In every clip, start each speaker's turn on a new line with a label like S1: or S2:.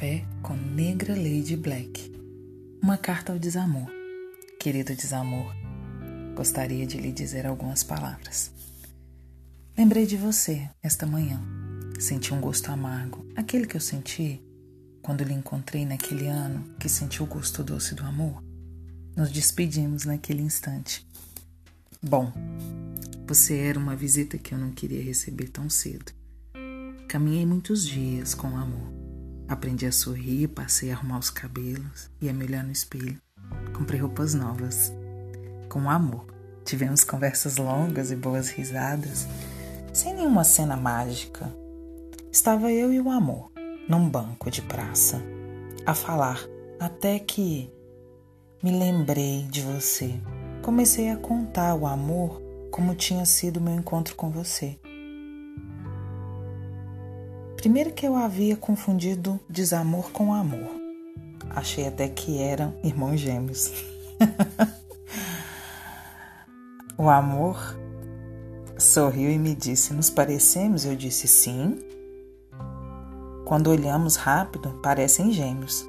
S1: era Lady Black. Uma carta ao desamor. Querido desamor, gostaria de lhe dizer algumas palavras. Lembrei de você esta manhã. Senti um gosto amargo, aquele que eu senti quando lhe encontrei naquele ano que senti o gosto doce do amor. Nos despedimos naquele instante. Bom, você era uma visita que eu não queria receber tão cedo. Caminhei muitos dias com amor. Aprendi a sorrir, passei a arrumar os cabelos e a me olhar no espelho. Comprei roupas novas. Com amor. Tivemos conversas longas e boas risadas, sem nenhuma cena mágica. Estava eu e o amor, num banco de praça, a falar, até que me lembrei de você. Comecei a contar o amor como tinha sido meu encontro com você. Primeiro que eu havia confundido desamor com amor. Achei até que eram irmãos gêmeos. o amor sorriu e me disse: Nos parecemos? Eu disse sim. Quando olhamos rápido, parecem gêmeos.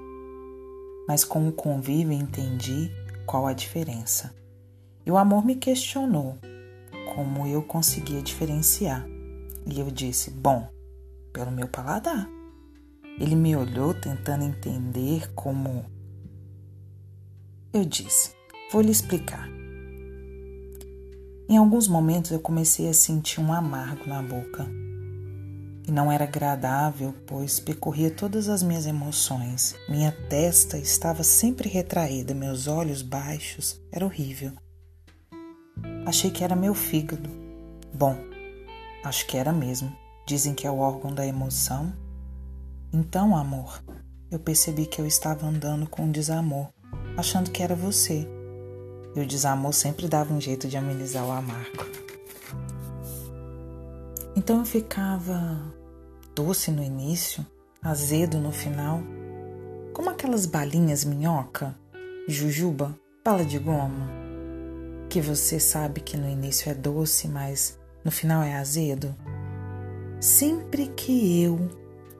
S1: Mas com o convívio entendi qual a diferença. E o amor me questionou como eu conseguia diferenciar. E eu disse: Bom, pelo meu paladar. Ele me olhou tentando entender como. Eu disse: Vou lhe explicar. Em alguns momentos eu comecei a sentir um amargo na boca. E não era agradável, pois percorria todas as minhas emoções. Minha testa estava sempre retraída, meus olhos baixos. Era horrível. Achei que era meu fígado. Bom, acho que era mesmo. Dizem que é o órgão da emoção. Então, amor, eu percebi que eu estava andando com desamor, achando que era você. E o desamor sempre dava um jeito de amenizar o amargo. Então eu ficava doce no início, azedo no final, como aquelas balinhas minhoca, jujuba, bala de goma, que você sabe que no início é doce, mas no final é azedo. Sempre que eu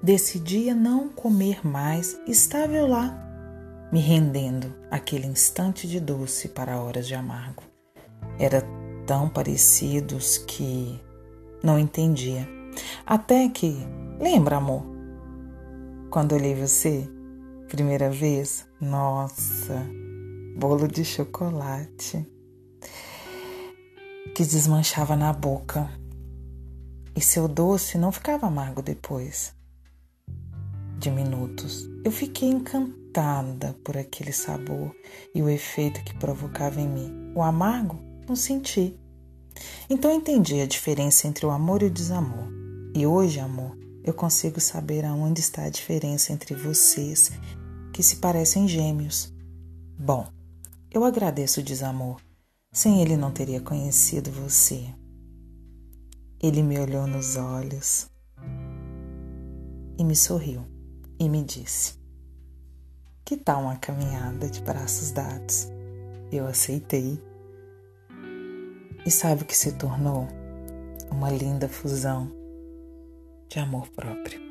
S1: decidia não comer mais, estava eu lá, me rendendo aquele instante de doce para horas de amargo. Era tão parecidos que não entendia. Até que, lembra, amor? Quando olhei você, primeira vez, nossa, bolo de chocolate que desmanchava na boca e seu doce não ficava amargo depois de minutos. Eu fiquei encantada por aquele sabor e o efeito que provocava em mim. O amargo não senti. Então entendi a diferença entre o amor e o desamor. E hoje, amor, eu consigo saber aonde está a diferença entre vocês que se parecem gêmeos. Bom, eu agradeço o desamor. Sem ele não teria conhecido você. Ele me olhou nos olhos e me sorriu e me disse: Que tal uma caminhada de braços dados? Eu aceitei. E sabe o que se tornou? Uma linda fusão de amor próprio.